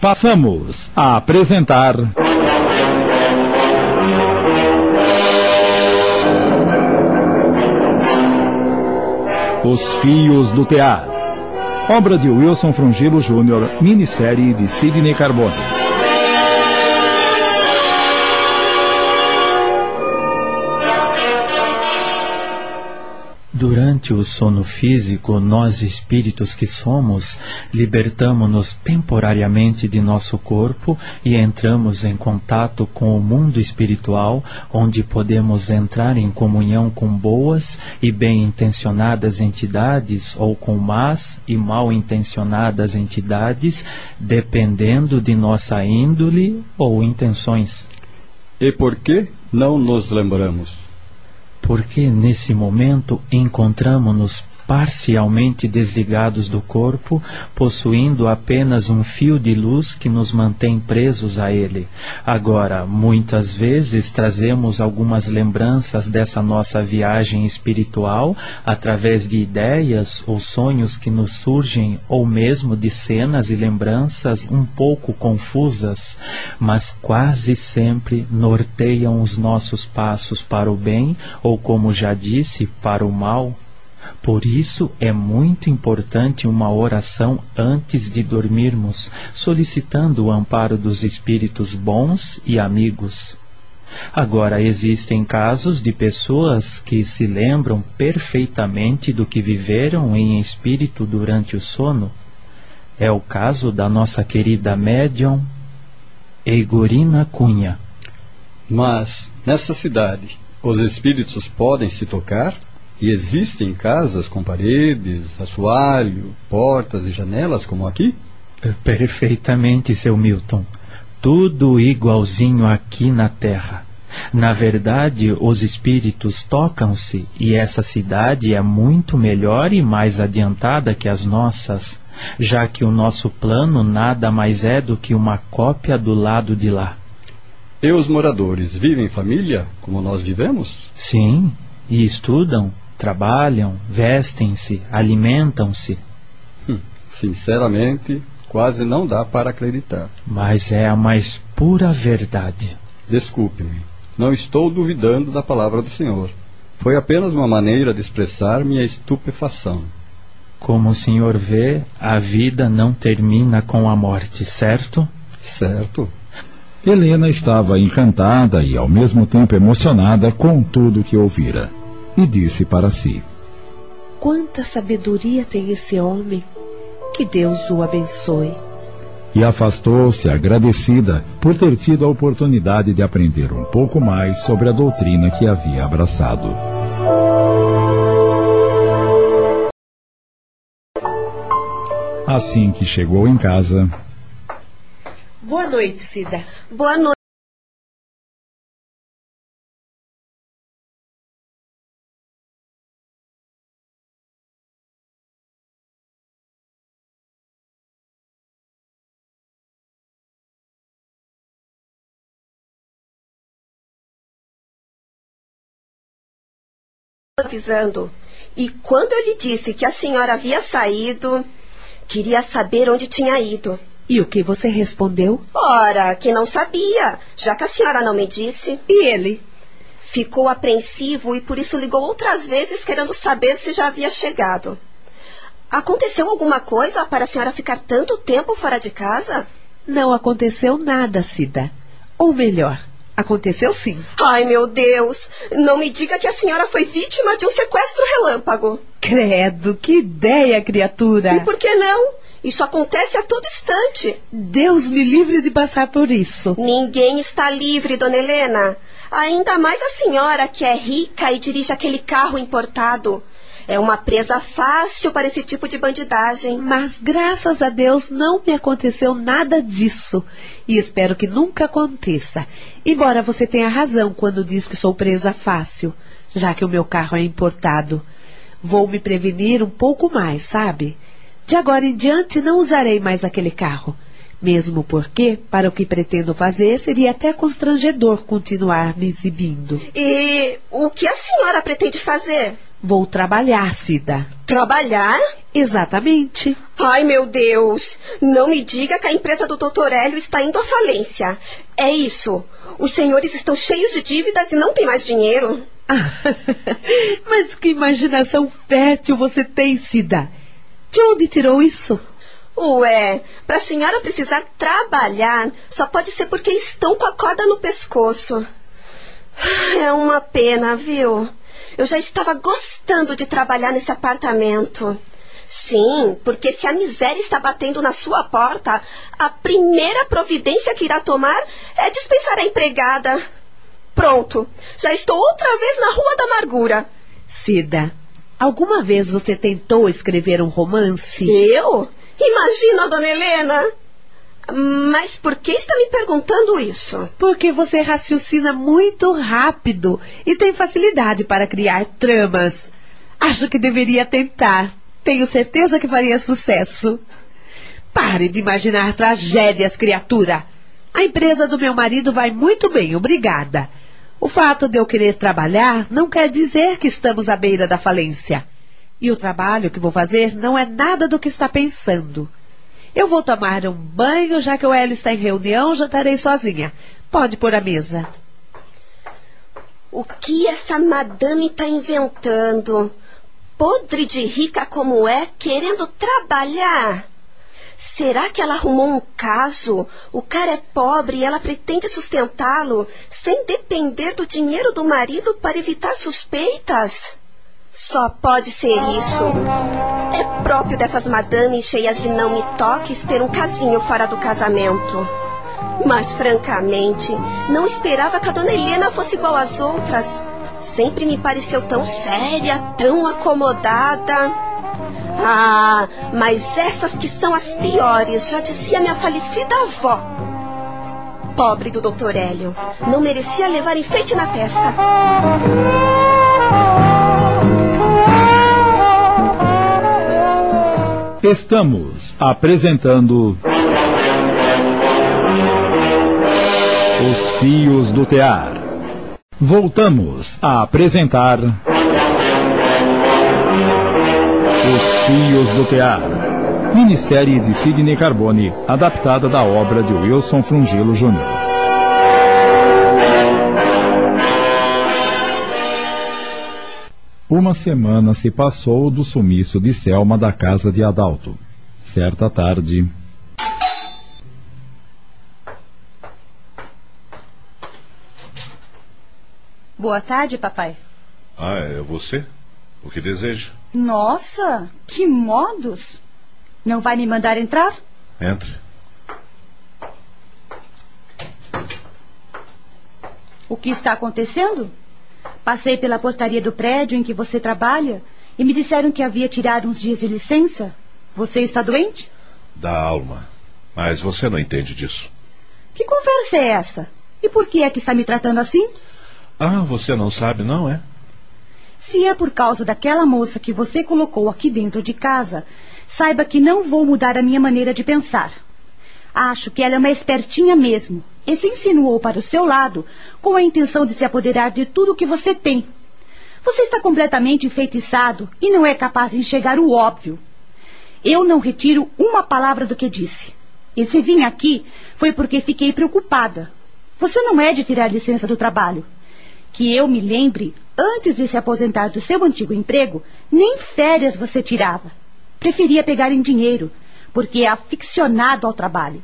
Passamos a apresentar. Os Fios do Tear. Obra de Wilson Frungilo Jr., minissérie de Sidney Carbone. Durante o sono físico, nós espíritos que somos, libertamos-nos temporariamente de nosso corpo e entramos em contato com o mundo espiritual, onde podemos entrar em comunhão com boas e bem intencionadas entidades ou com más e mal intencionadas entidades, dependendo de nossa índole ou intenções. E por que não nos lembramos? Porque nesse momento encontramos-nos parcialmente desligados do corpo, possuindo apenas um fio de luz que nos mantém presos a ele. Agora, muitas vezes trazemos algumas lembranças dessa nossa viagem espiritual através de ideias ou sonhos que nos surgem, ou mesmo de cenas e lembranças um pouco confusas, mas quase sempre norteiam os nossos passos para o bem ou, como já disse, para o mal. Por isso é muito importante uma oração antes de dormirmos, solicitando o amparo dos espíritos bons e amigos. Agora, existem casos de pessoas que se lembram perfeitamente do que viveram em espírito durante o sono. É o caso da nossa querida médium Eigorina Cunha. Mas, nessa cidade, os espíritos podem se tocar? E existem casas com paredes, assoalho, portas e janelas como aqui? Perfeitamente, seu Milton. Tudo igualzinho aqui na Terra. Na verdade, os espíritos tocam-se e essa cidade é muito melhor e mais adiantada que as nossas, já que o nosso plano nada mais é do que uma cópia do lado de lá. E os moradores vivem em família, como nós vivemos? Sim, e estudam, trabalham, vestem-se, alimentam-se. Hum, sinceramente, quase não dá para acreditar. Mas é a mais pura verdade. Desculpe-me, não estou duvidando da palavra do Senhor. Foi apenas uma maneira de expressar minha estupefação. Como o senhor vê, a vida não termina com a morte, certo? Certo. Helena estava encantada e ao mesmo tempo emocionada com tudo que ouvira e disse para si: Quanta sabedoria tem esse homem! Que Deus o abençoe. E afastou-se agradecida por ter tido a oportunidade de aprender um pouco mais sobre a doutrina que havia abraçado. Assim que chegou em casa. Boa noite, Cida. Boa noite. Avisando. E quando eu lhe disse que a senhora havia saído, queria saber onde tinha ido. E o que você respondeu? Ora, que não sabia, já que a senhora não me disse. E ele? Ficou apreensivo e por isso ligou outras vezes querendo saber se já havia chegado. Aconteceu alguma coisa para a senhora ficar tanto tempo fora de casa? Não aconteceu nada, Cida. Ou melhor, Aconteceu sim. Ai, meu Deus! Não me diga que a senhora foi vítima de um sequestro relâmpago. Credo, que ideia, criatura! E por que não? Isso acontece a todo instante. Deus me livre de passar por isso. Ninguém está livre, dona Helena. Ainda mais a senhora que é rica e dirige aquele carro importado. É uma presa fácil para esse tipo de bandidagem. Mas graças a Deus não me aconteceu nada disso. E espero que nunca aconteça. Embora você tenha razão quando diz que sou presa fácil, já que o meu carro é importado. Vou me prevenir um pouco mais, sabe? De agora em diante não usarei mais aquele carro. Mesmo porque, para o que pretendo fazer, seria até constrangedor continuar me exibindo. E o que a senhora pretende fazer? Vou trabalhar, Cida. Trabalhar? Exatamente. Ai, meu Deus! Não me diga que a empresa do Dr. Hélio está indo à falência. É isso. Os senhores estão cheios de dívidas e não têm mais dinheiro. Mas que imaginação fértil você tem, Cida. De onde tirou isso? Ué, para a senhora precisar trabalhar, só pode ser porque estão com a corda no pescoço. É uma pena, viu? Eu já estava gostando de trabalhar nesse apartamento. Sim, porque se a miséria está batendo na sua porta, a primeira providência que irá tomar é dispensar a empregada. Pronto, já estou outra vez na Rua da Amargura. Cida, alguma vez você tentou escrever um romance? Eu? Imagina, dona Helena! Mas por que está me perguntando isso? Porque você raciocina muito rápido e tem facilidade para criar tramas. Acho que deveria tentar. Tenho certeza que faria sucesso. Pare de imaginar tragédias, criatura. A empresa do meu marido vai muito bem, obrigada. O fato de eu querer trabalhar não quer dizer que estamos à beira da falência. E o trabalho que vou fazer não é nada do que está pensando. Eu vou tomar um banho, já que o Hélio está em reunião, jantarei sozinha. Pode pôr a mesa. O que essa madame está inventando? podre de rica como é, querendo trabalhar. Será que ela arrumou um caso? O cara é pobre e ela pretende sustentá-lo sem depender do dinheiro do marido para evitar suspeitas? Só pode ser isso. É próprio dessas madames cheias de não me toques ter um casinho fora do casamento. Mas, francamente, não esperava que a dona Helena fosse igual às outras Sempre me pareceu tão séria, tão acomodada. Ah, mas essas que são as piores, já dizia minha falecida avó. Pobre do doutor Hélio. Não merecia levar enfeite na testa. Estamos apresentando. Os Fios do Tear. Voltamos a apresentar. Os Fios do Tear. Minissérie de Sidney Carbone, adaptada da obra de Wilson Frungilo Jr. Uma semana se passou do sumiço de Selma da casa de Adalto. Certa tarde, Boa tarde, papai. Ah, é você? O que deseja? Nossa, que modos! Não vai me mandar entrar? Entre. O que está acontecendo? Passei pela portaria do prédio em que você trabalha e me disseram que havia tirado uns dias de licença. Você está doente? Da alma. Mas você não entende disso. Que conversa é essa? E por que é que está me tratando assim? Ah, você não sabe, não é? Se é por causa daquela moça que você colocou aqui dentro de casa, saiba que não vou mudar a minha maneira de pensar. Acho que ela é uma espertinha mesmo e se insinuou para o seu lado com a intenção de se apoderar de tudo o que você tem. Você está completamente enfeitiçado e não é capaz de enxergar o óbvio. Eu não retiro uma palavra do que disse. E se vim aqui foi porque fiquei preocupada. Você não é de tirar licença do trabalho. Que eu me lembre, antes de se aposentar do seu antigo emprego, nem férias você tirava. Preferia pegar em dinheiro, porque é aficionado ao trabalho.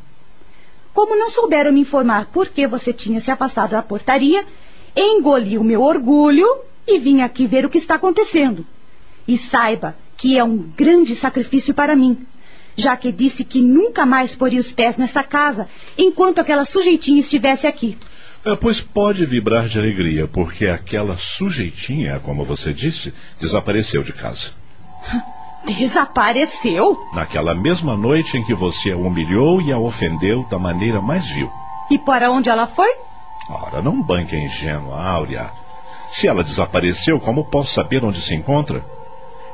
Como não souberam me informar por que você tinha se afastado da portaria, engoli o meu orgulho e vim aqui ver o que está acontecendo. E saiba que é um grande sacrifício para mim, já que disse que nunca mais poria os pés nessa casa enquanto aquela sujeitinha estivesse aqui. É, pois pode vibrar de alegria, porque aquela sujeitinha, como você disse, desapareceu de casa. Desapareceu? Naquela mesma noite em que você a humilhou e a ofendeu da maneira mais vil. E para onde ela foi? Ora, não banque a ingênua, Áurea. Se ela desapareceu, como posso saber onde se encontra?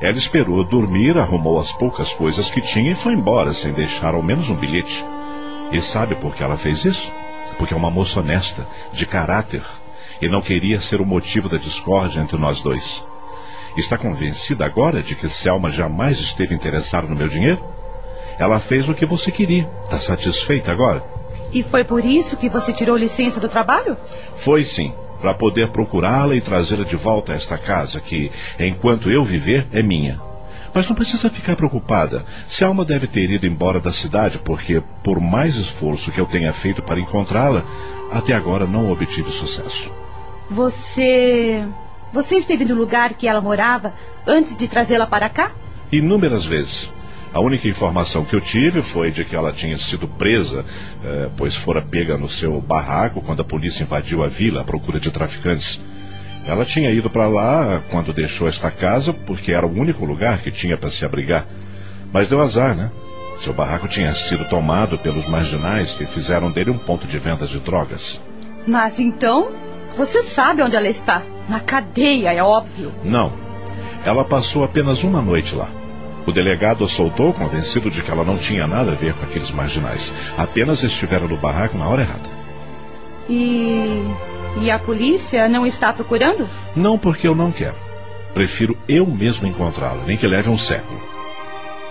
Ela esperou dormir, arrumou as poucas coisas que tinha e foi embora sem deixar ao menos um bilhete. E sabe por que ela fez isso? porque é uma moça honesta, de caráter, e não queria ser o motivo da discórdia entre nós dois. Está convencida agora de que Selma jamais esteve interessada no meu dinheiro? Ela fez o que você queria. Está satisfeita agora? E foi por isso que você tirou licença do trabalho? Foi sim, para poder procurá-la e trazê-la de volta a esta casa, que, enquanto eu viver, é minha. Mas não precisa ficar preocupada. Selma deve ter ido embora da cidade, porque, por mais esforço que eu tenha feito para encontrá-la, até agora não obtive sucesso. Você. Você esteve no lugar que ela morava antes de trazê-la para cá? Inúmeras vezes. A única informação que eu tive foi de que ela tinha sido presa, eh, pois fora pega no seu barraco quando a polícia invadiu a vila à procura de traficantes. Ela tinha ido para lá quando deixou esta casa, porque era o único lugar que tinha para se abrigar. Mas deu azar, né? Seu barraco tinha sido tomado pelos marginais que fizeram dele um ponto de vendas de drogas. Mas então, você sabe onde ela está? Na cadeia, é óbvio. Não. Ela passou apenas uma noite lá. O delegado a soltou, convencido de que ela não tinha nada a ver com aqueles marginais. Apenas estiveram no barraco na hora errada. E. E a polícia não está procurando? Não porque eu não quero. Prefiro eu mesmo encontrá-la, nem que leve um século.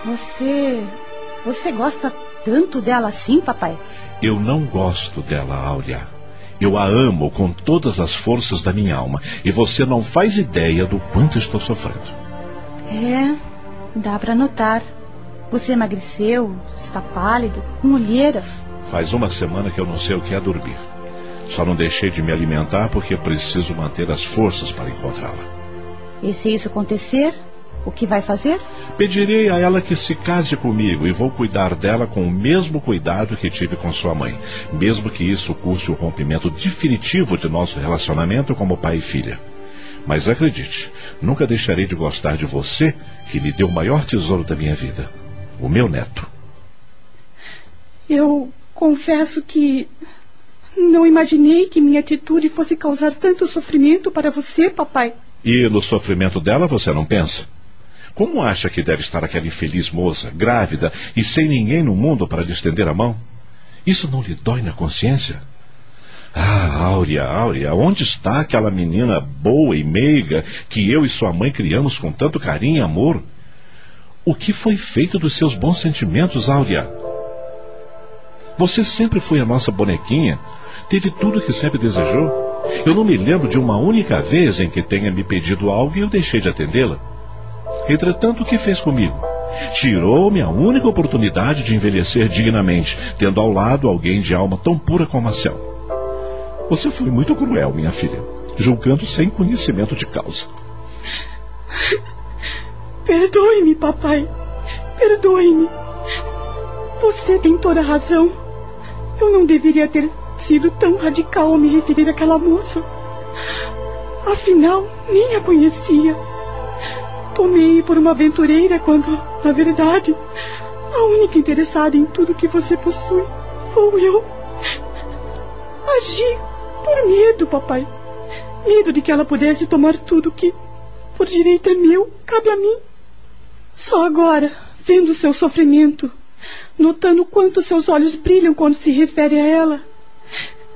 Você. Você gosta tanto dela assim, papai? Eu não gosto dela, Áurea. Eu a amo com todas as forças da minha alma. E você não faz ideia do quanto estou sofrendo. É, dá para notar. Você emagreceu, está pálido, com olheiras. Faz uma semana que eu não sei o que é dormir. Só não deixei de me alimentar porque preciso manter as forças para encontrá-la. E se isso acontecer, o que vai fazer? Pedirei a ela que se case comigo e vou cuidar dela com o mesmo cuidado que tive com sua mãe, mesmo que isso custe o rompimento definitivo de nosso relacionamento como pai e filha. Mas acredite, nunca deixarei de gostar de você, que me deu o maior tesouro da minha vida, o meu neto. Eu confesso que não imaginei que minha atitude fosse causar tanto sofrimento para você, papai. E no sofrimento dela você não pensa? Como acha que deve estar aquela infeliz moça, grávida e sem ninguém no mundo para lhe estender a mão? Isso não lhe dói na consciência? Ah, Áurea, Áurea, onde está aquela menina boa e meiga que eu e sua mãe criamos com tanto carinho e amor? O que foi feito dos seus bons sentimentos, Áurea? Você sempre foi a nossa bonequinha, teve tudo o que sempre desejou. Eu não me lembro de uma única vez em que tenha me pedido algo e eu deixei de atendê-la. Entretanto, o que fez comigo? Tirou-me a única oportunidade de envelhecer dignamente, tendo ao lado alguém de alma tão pura como a Céu. Você foi muito cruel, minha filha, julgando sem conhecimento de causa. Perdoe-me, papai. Perdoe-me. Você tem toda a razão. Eu não deveria ter sido tão radical ao me referir àquela moça. Afinal, nem a conhecia. Tomei por uma aventureira quando, na verdade, a única interessada em tudo que você possui sou eu. Agi por medo, papai. Medo de que ela pudesse tomar tudo que, por direito é meu, cabe a mim. Só agora, vendo seu sofrimento, notando quanto seus olhos brilham quando se refere a ela,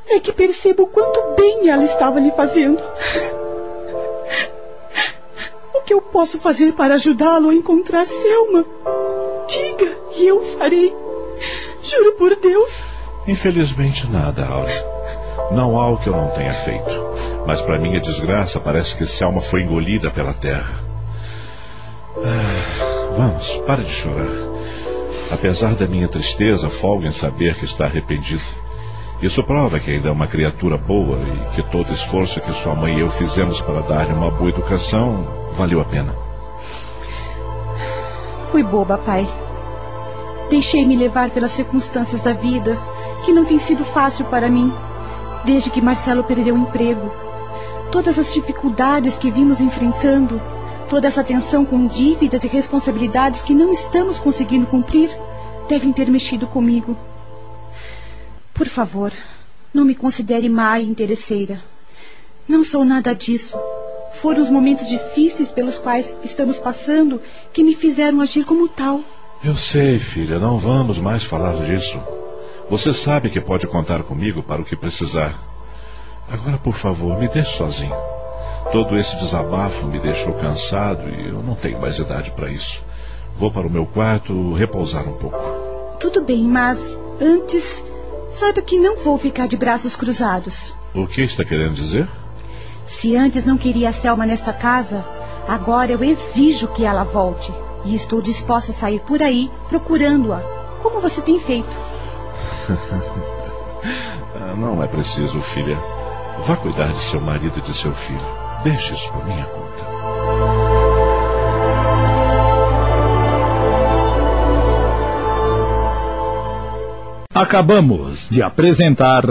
é que percebo quanto bem ela estava lhe fazendo. Que eu posso fazer para ajudá-lo a encontrar Selma? Diga, e eu farei. Juro por Deus. Infelizmente nada, Áurea. Não há o que eu não tenha feito. Mas para minha desgraça, parece que Selma foi engolida pela terra. Ah, vamos, pare de chorar. Apesar da minha tristeza, folga em saber que está arrependido. Isso prova que ainda é uma criatura boa e que todo esforço que sua mãe e eu fizemos para dar-lhe uma boa educação valeu a pena. Fui boba, pai. Deixei-me levar pelas circunstâncias da vida, que não tem sido fácil para mim, desde que Marcelo perdeu o emprego. Todas as dificuldades que vimos enfrentando, toda essa tensão com dívidas e responsabilidades que não estamos conseguindo cumprir, devem ter mexido comigo. Por favor, não me considere má e interesseira. Não sou nada disso. Foram os momentos difíceis pelos quais estamos passando que me fizeram agir como tal. Eu sei, filha, não vamos mais falar disso. Você sabe que pode contar comigo para o que precisar. Agora, por favor, me deixe sozinho. Todo esse desabafo me deixou cansado e eu não tenho mais idade para isso. Vou para o meu quarto repousar um pouco. Tudo bem, mas antes, saiba que não vou ficar de braços cruzados. O que está querendo dizer? Se antes não queria a Selma nesta casa, agora eu exijo que ela volte. E estou disposta a sair por aí procurando-a, como você tem feito. Ah, não é preciso, filha. Vá cuidar de seu marido e de seu filho. Deixe isso por minha conta. Acabamos de apresentar.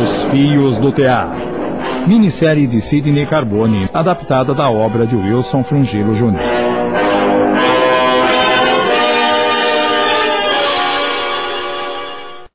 Os Fios do Tear. Minissérie de Sidney Carbone, adaptada da obra de Wilson Frungilo Jr.